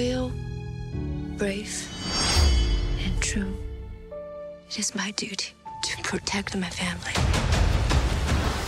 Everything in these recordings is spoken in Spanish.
Loyal, brave, and true. It is my duty to protect my family.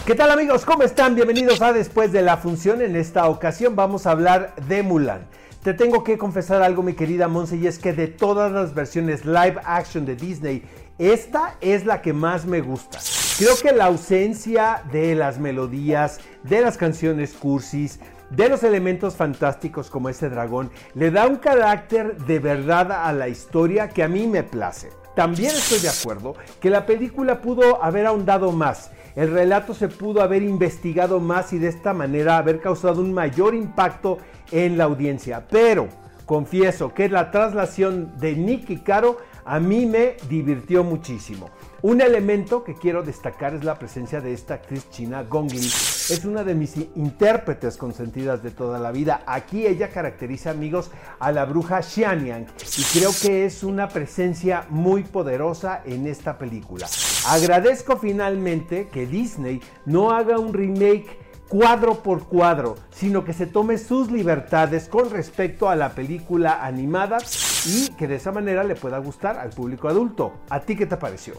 ¿Qué tal amigos? ¿Cómo están? Bienvenidos a Después de la Función. En esta ocasión vamos a hablar de Mulan. Te tengo que confesar algo, mi querida Monse, y es que de todas las versiones live action de Disney, esta es la que más me gusta. Creo que la ausencia de las melodías, de las canciones cursis, de los elementos fantásticos como ese dragón, le da un carácter de verdad a la historia que a mí me place. También estoy de acuerdo que la película pudo haber ahondado más, el relato se pudo haber investigado más y de esta manera haber causado un mayor impacto en la audiencia. Pero confieso que la traslación de Nick y Caro a mí me divirtió muchísimo. Un elemento que quiero destacar es la presencia de esta actriz china, Gong Li. Es una de mis intérpretes consentidas de toda la vida. Aquí ella caracteriza, amigos, a la bruja Xianyang y creo que es una presencia muy poderosa en esta película. Agradezco finalmente que Disney no haga un remake cuadro por cuadro, sino que se tome sus libertades con respecto a la película animada y que de esa manera le pueda gustar al público adulto. ¿A ti qué te pareció?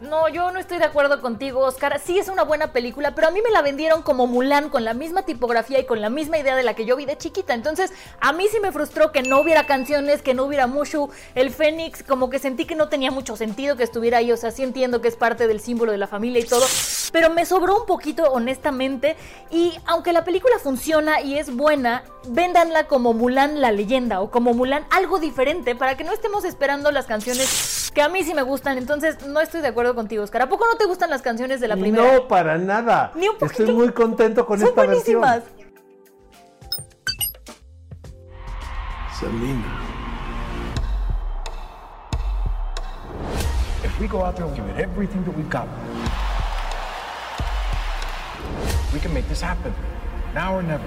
No, yo no estoy de acuerdo contigo, Oscar. Sí es una buena película, pero a mí me la vendieron como Mulan, con la misma tipografía y con la misma idea de la que yo vi de chiquita. Entonces, a mí sí me frustró que no hubiera canciones, que no hubiera Mushu, el Fénix, como que sentí que no tenía mucho sentido que estuviera ahí. O sea, sí entiendo que es parte del símbolo de la familia y todo, pero me sobró un poquito, honestamente. Y aunque la película funciona y es buena, véndanla como Mulan la leyenda o como Mulan algo diferente para que no estemos esperando las canciones que a mí sí me gustan. Entonces, no estoy de acuerdo contigo, Oscar. ¿A poco no te gustan las canciones de la primera? No, para nada. Ni un poquito. Estoy muy contento con Son esta buenísimas. versión. Selena. If we go out there and give it everything that we've got, we can make this happen. Now or never.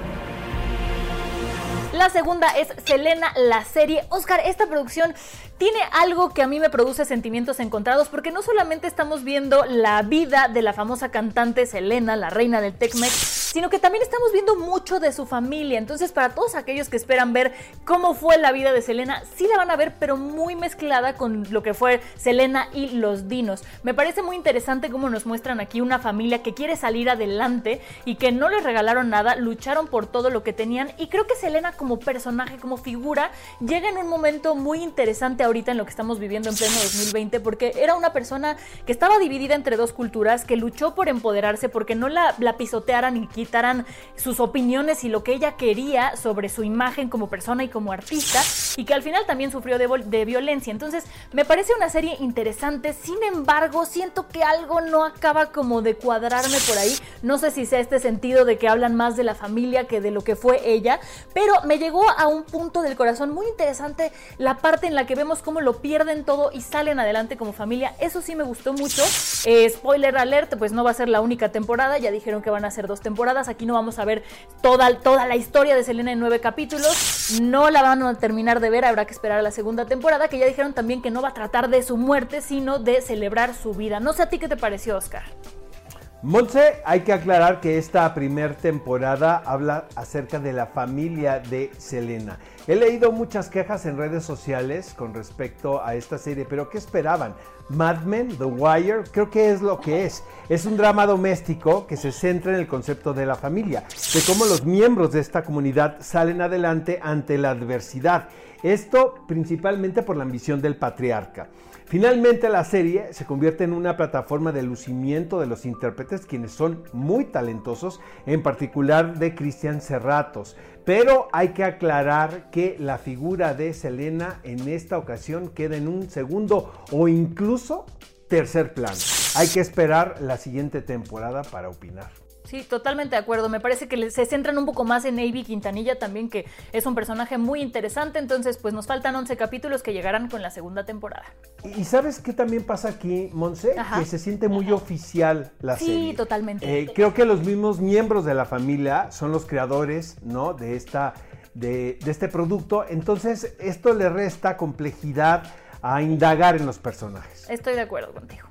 La segunda es Selena, la serie. Oscar, esta producción tiene algo que a mí me produce sentimientos encontrados porque no solamente estamos viendo la vida de la famosa cantante Selena, la reina del Tecmex, sino que también estamos viendo mucho de su familia. Entonces, para todos aquellos que esperan ver cómo fue la vida de Selena, sí la van a ver, pero muy mezclada con lo que fue Selena y los dinos. Me parece muy interesante cómo nos muestran aquí una familia que quiere salir adelante y que no les regalaron nada, lucharon por todo lo que tenían y creo que Selena como personaje, como figura, llega en un momento muy interesante ahorita en lo que estamos viviendo en pleno 2020 porque era una persona que estaba dividida entre dos culturas, que luchó por empoderarse porque no la, la pisotearan y quitaran sus opiniones y lo que ella quería sobre su imagen como persona y como artista y que al final también sufrió de, de violencia. Entonces me parece una serie interesante, sin embargo siento que algo no acaba como de cuadrarme por ahí. No sé si sea este sentido de que hablan más de la familia que de lo que fue ella, pero me llegó a un punto del corazón muy interesante la parte en la que vemos cómo lo pierden todo y salen adelante como familia. Eso sí me gustó mucho. Eh, spoiler alert, pues no va a ser la única temporada, ya dijeron que van a ser dos temporadas. Aquí no vamos a ver toda, toda la historia de Selena en nueve capítulos. No la van a terminar de ver, habrá que esperar a la segunda temporada, que ya dijeron también que no va a tratar de su muerte, sino de celebrar su vida. No sé a ti qué te pareció, Oscar. Monse, hay que aclarar que esta primer temporada habla acerca de la familia de Selena. He leído muchas quejas en redes sociales con respecto a esta serie, pero ¿qué esperaban? Mad Men, The Wire, creo que es lo que es. Es un drama doméstico que se centra en el concepto de la familia, de cómo los miembros de esta comunidad salen adelante ante la adversidad. Esto principalmente por la ambición del patriarca. Finalmente la serie se convierte en una plataforma de lucimiento de los intérpretes quienes son muy talentosos, en particular de Cristian Serratos. Pero hay que aclarar que la figura de Selena en esta ocasión queda en un segundo o incluso tercer plano. Hay que esperar la siguiente temporada para opinar. Sí, totalmente de acuerdo. Me parece que se centran un poco más en Navy Quintanilla también, que es un personaje muy interesante. Entonces, pues nos faltan 11 capítulos que llegarán con la segunda temporada. ¿Y sabes qué también pasa aquí, Monse? Que se siente muy oficial la serie. Sí, totalmente. Eh, creo que los mismos miembros de la familia son los creadores, ¿no? De esta, de, de este producto. Entonces, esto le resta complejidad a indagar en los personajes. Estoy de acuerdo contigo.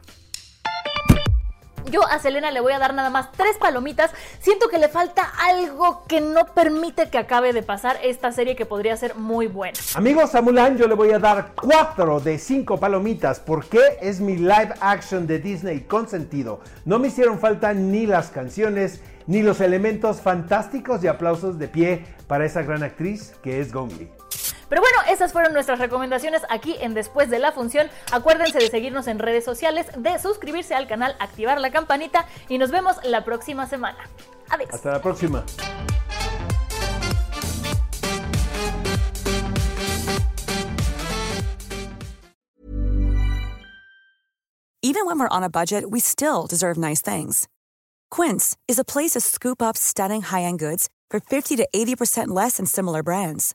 Yo a Selena le voy a dar nada más tres palomitas. Siento que le falta algo que no permite que acabe de pasar esta serie que podría ser muy buena. Amigos, a Mulan yo le voy a dar cuatro de cinco palomitas porque es mi live action de Disney con sentido. No me hicieron falta ni las canciones ni los elementos fantásticos y aplausos de pie para esa gran actriz que es Gong pero bueno, esas fueron nuestras recomendaciones aquí en Después de la Función. Acuérdense de seguirnos en redes sociales, de suscribirse al canal, activar la campanita y nos vemos la próxima semana. Adiós. Hasta la próxima. Even when we're on a budget, we still deserve nice things. Quince is a place to scoop up stunning high-end goods for 50 to 80% less than similar brands.